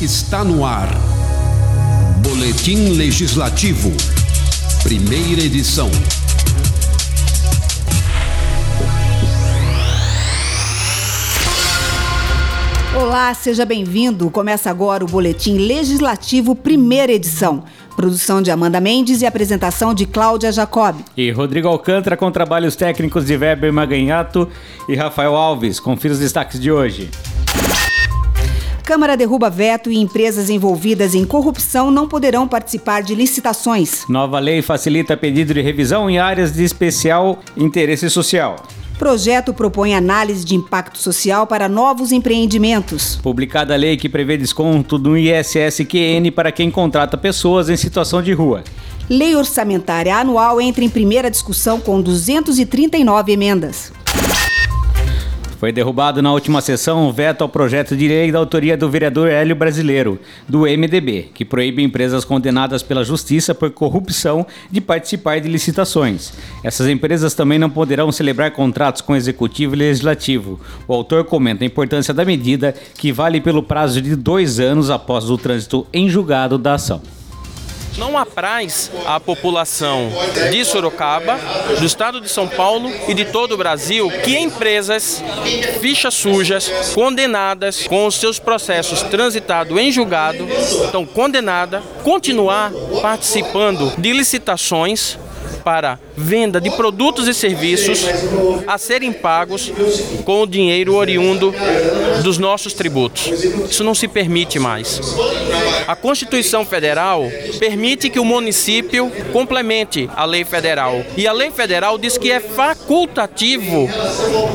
está no ar. Boletim Legislativo. Primeira edição. Olá, seja bem-vindo. Começa agora o Boletim Legislativo, primeira edição. Produção de Amanda Mendes e apresentação de Cláudia Jacob. E Rodrigo Alcântara com trabalhos técnicos de Weber Maganhato e Rafael Alves. Confira os destaques de hoje. Câmara derruba veto e empresas envolvidas em corrupção não poderão participar de licitações. Nova lei facilita pedido de revisão em áreas de especial interesse social. Projeto propõe análise de impacto social para novos empreendimentos. Publicada a lei que prevê desconto do ISSQN para quem contrata pessoas em situação de rua. Lei orçamentária anual entra em primeira discussão com 239 emendas. Foi derrubado na última sessão o veto ao projeto de lei da autoria do vereador Hélio Brasileiro, do MDB, que proíbe empresas condenadas pela justiça por corrupção de participar de licitações. Essas empresas também não poderão celebrar contratos com executivo e legislativo. O autor comenta a importância da medida, que vale pelo prazo de dois anos após o trânsito em julgado da ação não apraz à população de Sorocaba, do estado de São Paulo e de todo o Brasil que empresas fichas sujas, condenadas com os seus processos transitados em julgado, estão condenadas, continuar participando de licitações para venda de produtos e serviços a serem pagos com o dinheiro oriundo dos nossos tributos. Isso não se permite mais. A Constituição Federal permite que o município complemente a lei federal. E a lei federal diz que é facultativo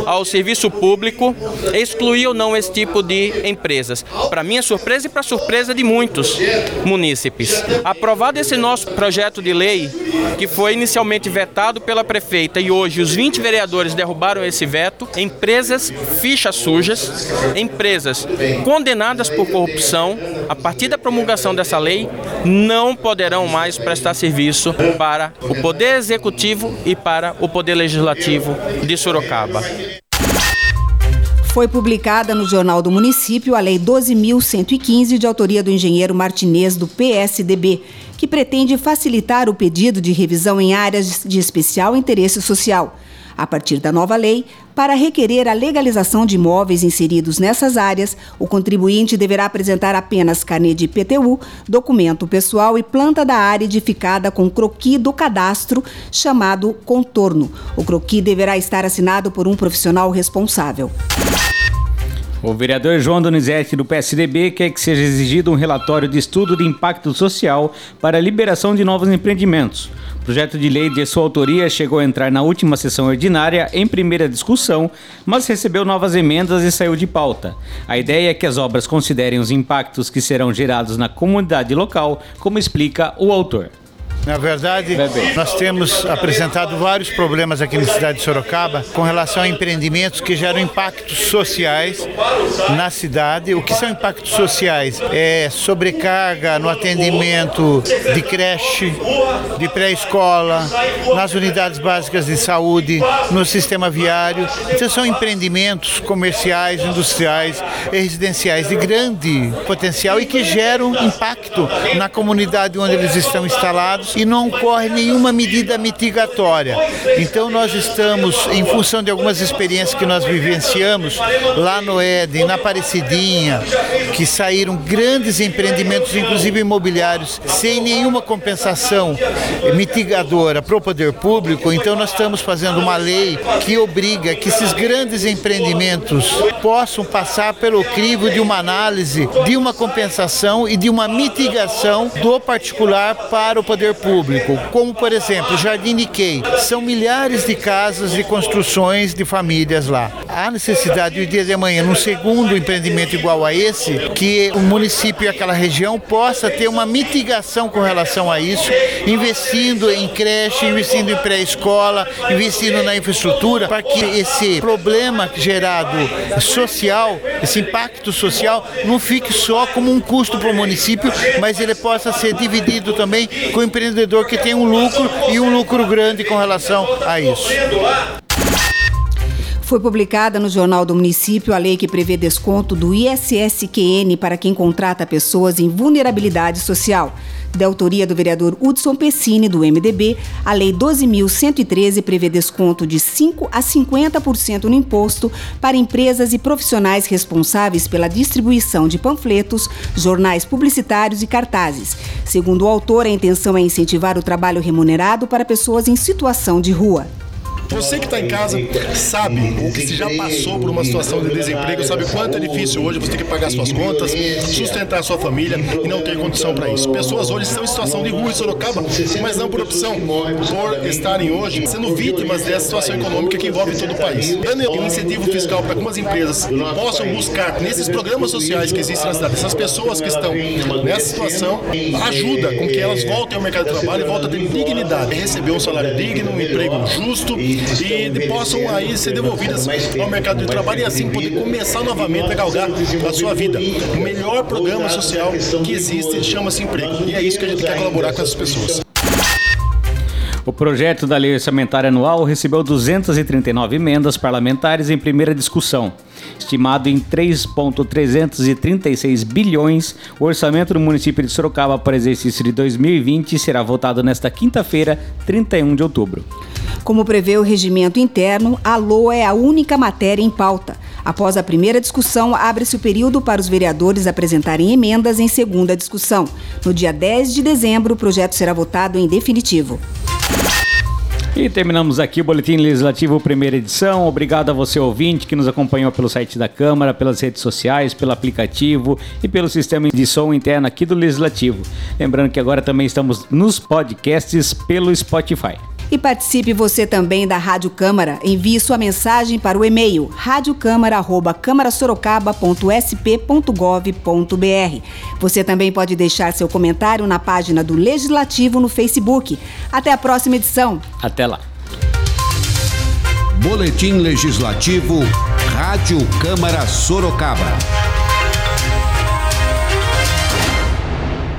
ao serviço público excluir ou não esse tipo de empresas. Para minha surpresa e para surpresa de muitos munícipes. Aprovado esse nosso projeto de lei, que foi inicialmente vetado pela prefeita e hoje os 20 vereadores derrubaram esse veto, empresas fichas sujas, empresas condenadas por corrupção, a partir da promulgação dessa lei, não poderão mais prestar serviço para o Poder Executivo e para o Poder Legislativo de Sorocaba. Foi publicada no Jornal do Município a Lei 12.115, de autoria do engenheiro Martinez, do PSDB, que pretende facilitar o pedido de revisão em áreas de especial interesse social. A partir da nova lei, para requerer a legalização de imóveis inseridos nessas áreas, o contribuinte deverá apresentar apenas carnê de IPTU, documento pessoal e planta da área edificada com croqui do cadastro, chamado contorno. O croqui deverá estar assinado por um profissional responsável. O vereador João Donizete, do PSDB, quer que seja exigido um relatório de estudo de impacto social para a liberação de novos empreendimentos. O projeto de lei de sua autoria chegou a entrar na última sessão ordinária em primeira discussão, mas recebeu novas emendas e saiu de pauta. A ideia é que as obras considerem os impactos que serão gerados na comunidade local, como explica o autor. Na verdade, nós temos apresentado vários problemas aqui na cidade de Sorocaba com relação a empreendimentos que geram impactos sociais na cidade. O que são impactos sociais? É sobrecarga no atendimento de creche, de pré-escola, nas unidades básicas de saúde, no sistema viário. Então são empreendimentos comerciais, industriais e residenciais de grande potencial e que geram impacto na comunidade onde eles estão instalados e não ocorre nenhuma medida mitigatória. Então nós estamos, em função de algumas experiências que nós vivenciamos lá no Éden, na Aparecidinha, que saíram grandes empreendimentos, inclusive imobiliários, sem nenhuma compensação mitigadora para o poder público, então nós estamos fazendo uma lei que obriga que esses grandes empreendimentos possam passar pelo crivo de uma análise, de uma compensação e de uma mitigação do particular para o poder público, como por exemplo Jardim Nikkei. São milhares de casas e construções de famílias lá. Há necessidade o dia de amanhã, num segundo empreendimento igual a esse, que o município e aquela região possa ter uma mitigação com relação a isso, investindo em creche, investindo em pré-escola, investindo na infraestrutura, para que esse problema gerado social, esse impacto social, não fique só como um custo para o município, mas ele possa ser dividido também com o empreendedor que tem um lucro e um lucro grande com relação a isso. Foi publicada no Jornal do Município a lei que prevê desconto do ISSQN para quem contrata pessoas em vulnerabilidade social. Da autoria do vereador Hudson Pessini, do MDB, a Lei 12.113 prevê desconto de 5% a 50% no imposto para empresas e profissionais responsáveis pela distribuição de panfletos, jornais publicitários e cartazes. Segundo o autor, a intenção é incentivar o trabalho remunerado para pessoas em situação de rua. Você que está em casa sabe, ou que se já passou por uma situação de desemprego, sabe quanto é difícil hoje você ter que pagar suas contas, sustentar sua família e não ter condição para isso. Pessoas hoje estão em situação de rua em Sorocaba, mas não por opção, por estarem hoje sendo vítimas dessa situação econômica que envolve todo o país. Dando um incentivo fiscal para algumas empresas possam buscar nesses programas sociais que existem na cidade, essas pessoas que estão nessa situação, ajuda com que elas voltem ao mercado de trabalho e voltem a ter dignidade, receber um salário digno, um emprego justo e possam aí ser devolvidas ao mercado de trabalho e assim poder começar novamente a galgar a sua vida. O melhor programa social que existe chama-se emprego. E é isso que a gente quer colaborar com essas pessoas. O projeto da lei orçamentária anual recebeu 239 emendas parlamentares em primeira discussão. Estimado em 3,336 bilhões, o orçamento do município de Sorocaba para o exercício de 2020 será votado nesta quinta-feira, 31 de outubro. Como prevê o regimento interno, a LOA é a única matéria em pauta. Após a primeira discussão, abre-se o período para os vereadores apresentarem emendas em segunda discussão. No dia 10 de dezembro, o projeto será votado em definitivo. E terminamos aqui o Boletim Legislativo primeira edição. Obrigado a você ouvinte que nos acompanhou pelo site da Câmara, pelas redes sociais, pelo aplicativo e pelo sistema de som interno aqui do Legislativo. Lembrando que agora também estamos nos podcasts pelo Spotify. E participe você também da Rádio Câmara. Envie sua mensagem para o e-mail radiocâmara@camarasorocaba.sp.gov.br. Você também pode deixar seu comentário na página do Legislativo no Facebook. Até a próxima edição. Até lá. Boletim Legislativo Rádio Câmara Sorocaba.